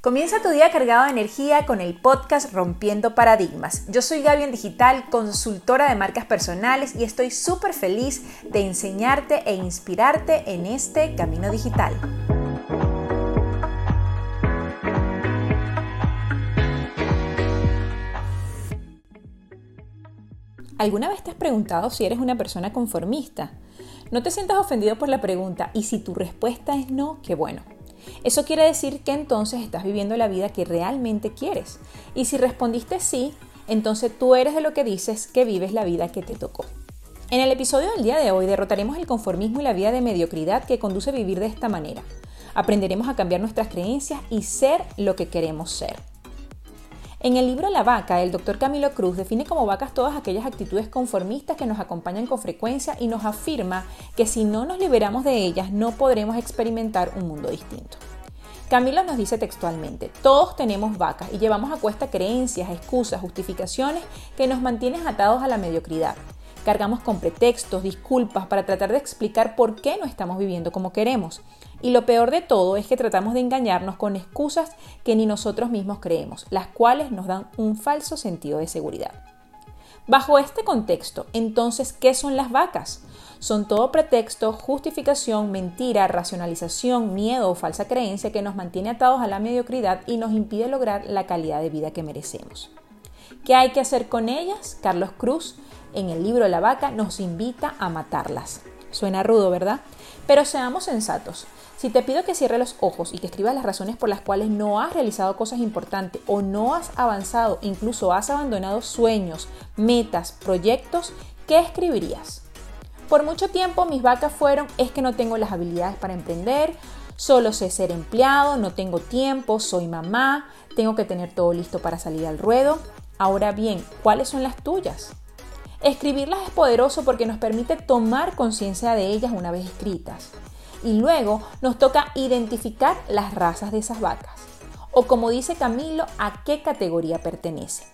Comienza tu día cargado de energía con el podcast Rompiendo Paradigmas. Yo soy Gaby en Digital, consultora de marcas personales y estoy súper feliz de enseñarte e inspirarte en este camino digital. ¿Alguna vez te has preguntado si eres una persona conformista? No te sientas ofendido por la pregunta y si tu respuesta es no, qué bueno. Eso quiere decir que entonces estás viviendo la vida que realmente quieres. Y si respondiste sí, entonces tú eres de lo que dices que vives la vida que te tocó. En el episodio del día de hoy derrotaremos el conformismo y la vida de mediocridad que conduce a vivir de esta manera. Aprenderemos a cambiar nuestras creencias y ser lo que queremos ser. En el libro La vaca, el doctor Camilo Cruz define como vacas todas aquellas actitudes conformistas que nos acompañan con frecuencia y nos afirma que si no nos liberamos de ellas no podremos experimentar un mundo distinto. Camilo nos dice textualmente, todos tenemos vacas y llevamos a cuesta creencias, excusas, justificaciones que nos mantienen atados a la mediocridad. Cargamos con pretextos, disculpas para tratar de explicar por qué no estamos viviendo como queremos. Y lo peor de todo es que tratamos de engañarnos con excusas que ni nosotros mismos creemos, las cuales nos dan un falso sentido de seguridad. Bajo este contexto, entonces, ¿qué son las vacas? Son todo pretexto, justificación, mentira, racionalización, miedo o falsa creencia que nos mantiene atados a la mediocridad y nos impide lograr la calidad de vida que merecemos. ¿Qué hay que hacer con ellas? Carlos Cruz, en el libro La vaca, nos invita a matarlas. Suena rudo, ¿verdad? Pero seamos sensatos. Si te pido que cierres los ojos y que escribas las razones por las cuales no has realizado cosas importantes o no has avanzado, incluso has abandonado sueños, metas, proyectos, ¿qué escribirías? Por mucho tiempo mis vacas fueron es que no tengo las habilidades para emprender, solo sé ser empleado, no tengo tiempo, soy mamá, tengo que tener todo listo para salir al ruedo. Ahora bien, ¿cuáles son las tuyas? Escribirlas es poderoso porque nos permite tomar conciencia de ellas una vez escritas y luego nos toca identificar las razas de esas vacas, o como dice Camilo, a qué categoría pertenece.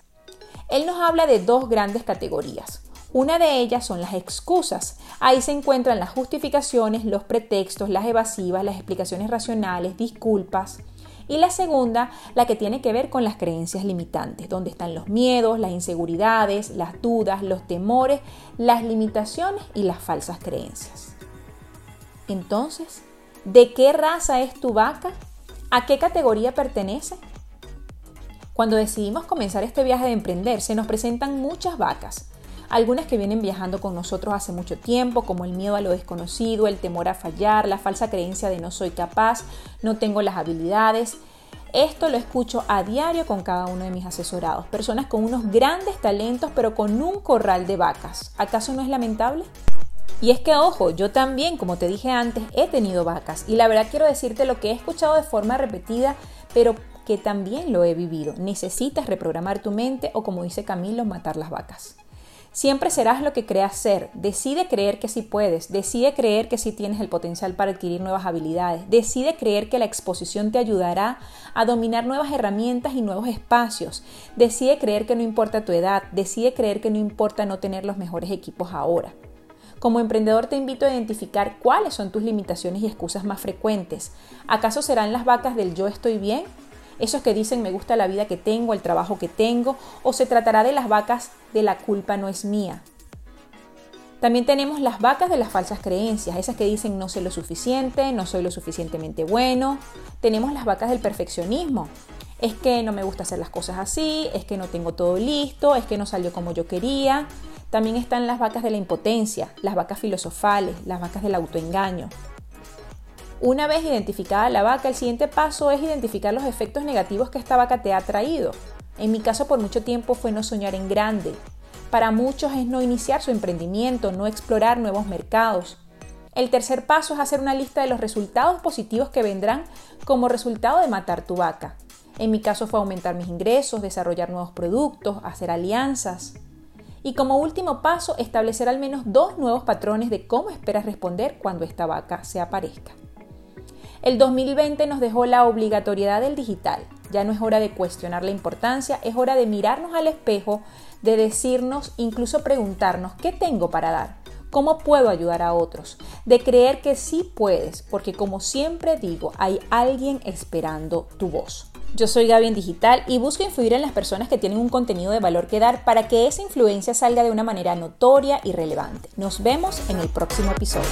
Él nos habla de dos grandes categorías. Una de ellas son las excusas. Ahí se encuentran las justificaciones, los pretextos, las evasivas, las explicaciones racionales, disculpas. Y la segunda, la que tiene que ver con las creencias limitantes, donde están los miedos, las inseguridades, las dudas, los temores, las limitaciones y las falsas creencias. Entonces, ¿de qué raza es tu vaca? ¿A qué categoría pertenece? Cuando decidimos comenzar este viaje de emprender, se nos presentan muchas vacas. Algunas que vienen viajando con nosotros hace mucho tiempo, como el miedo a lo desconocido, el temor a fallar, la falsa creencia de no soy capaz, no tengo las habilidades. Esto lo escucho a diario con cada uno de mis asesorados, personas con unos grandes talentos pero con un corral de vacas. ¿Acaso no es lamentable? Y es que, ojo, yo también, como te dije antes, he tenido vacas y la verdad quiero decirte lo que he escuchado de forma repetida, pero que también lo he vivido. Necesitas reprogramar tu mente o, como dice Camilo, matar las vacas. Siempre serás lo que creas ser. Decide creer que sí puedes. Decide creer que sí tienes el potencial para adquirir nuevas habilidades. Decide creer que la exposición te ayudará a dominar nuevas herramientas y nuevos espacios. Decide creer que no importa tu edad. Decide creer que no importa no tener los mejores equipos ahora. Como emprendedor te invito a identificar cuáles son tus limitaciones y excusas más frecuentes. ¿Acaso serán las vacas del yo estoy bien? Esos que dicen me gusta la vida que tengo, el trabajo que tengo, o se tratará de las vacas de la culpa no es mía. También tenemos las vacas de las falsas creencias, esas que dicen no sé lo suficiente, no soy lo suficientemente bueno. Tenemos las vacas del perfeccionismo. Es que no me gusta hacer las cosas así, es que no tengo todo listo, es que no salió como yo quería. También están las vacas de la impotencia, las vacas filosofales, las vacas del autoengaño. Una vez identificada la vaca, el siguiente paso es identificar los efectos negativos que esta vaca te ha traído. En mi caso por mucho tiempo fue no soñar en grande. Para muchos es no iniciar su emprendimiento, no explorar nuevos mercados. El tercer paso es hacer una lista de los resultados positivos que vendrán como resultado de matar tu vaca. En mi caso fue aumentar mis ingresos, desarrollar nuevos productos, hacer alianzas. Y como último paso, establecer al menos dos nuevos patrones de cómo esperas responder cuando esta vaca se aparezca. El 2020 nos dejó la obligatoriedad del digital. Ya no es hora de cuestionar la importancia, es hora de mirarnos al espejo, de decirnos, incluso preguntarnos, ¿qué tengo para dar? ¿Cómo puedo ayudar a otros? De creer que sí puedes, porque como siempre digo, hay alguien esperando tu voz. Yo soy Gaby en Digital y busco influir en las personas que tienen un contenido de valor que dar para que esa influencia salga de una manera notoria y relevante. Nos vemos en el próximo episodio.